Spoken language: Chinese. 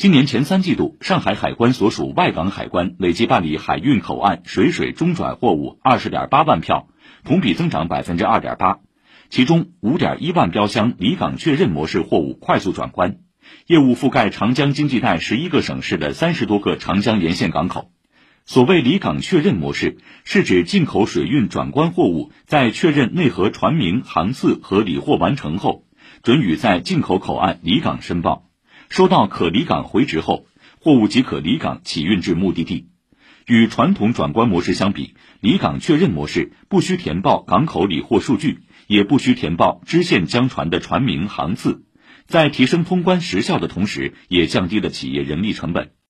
今年前三季度，上海海关所属外港海关累计办理海运口岸水水中转货物二十点八万票，同比增长百分之二点八。其中，五点一万标箱离港确认模式货物快速转关，业务覆盖长江经济带十一个省市的三十多个长江沿线港口。所谓离港确认模式，是指进口水运转关货物在确认内河船名、航次和理货完成后，准予在进口口岸离港申报，收到可离港回执后，货物即可离港起运至目的地。与传统转关模式相比，离港确认模式不需填报港口理货数据。也不需填报支线江船的船名、航次，在提升通关时效的同时，也降低了企业人力成本。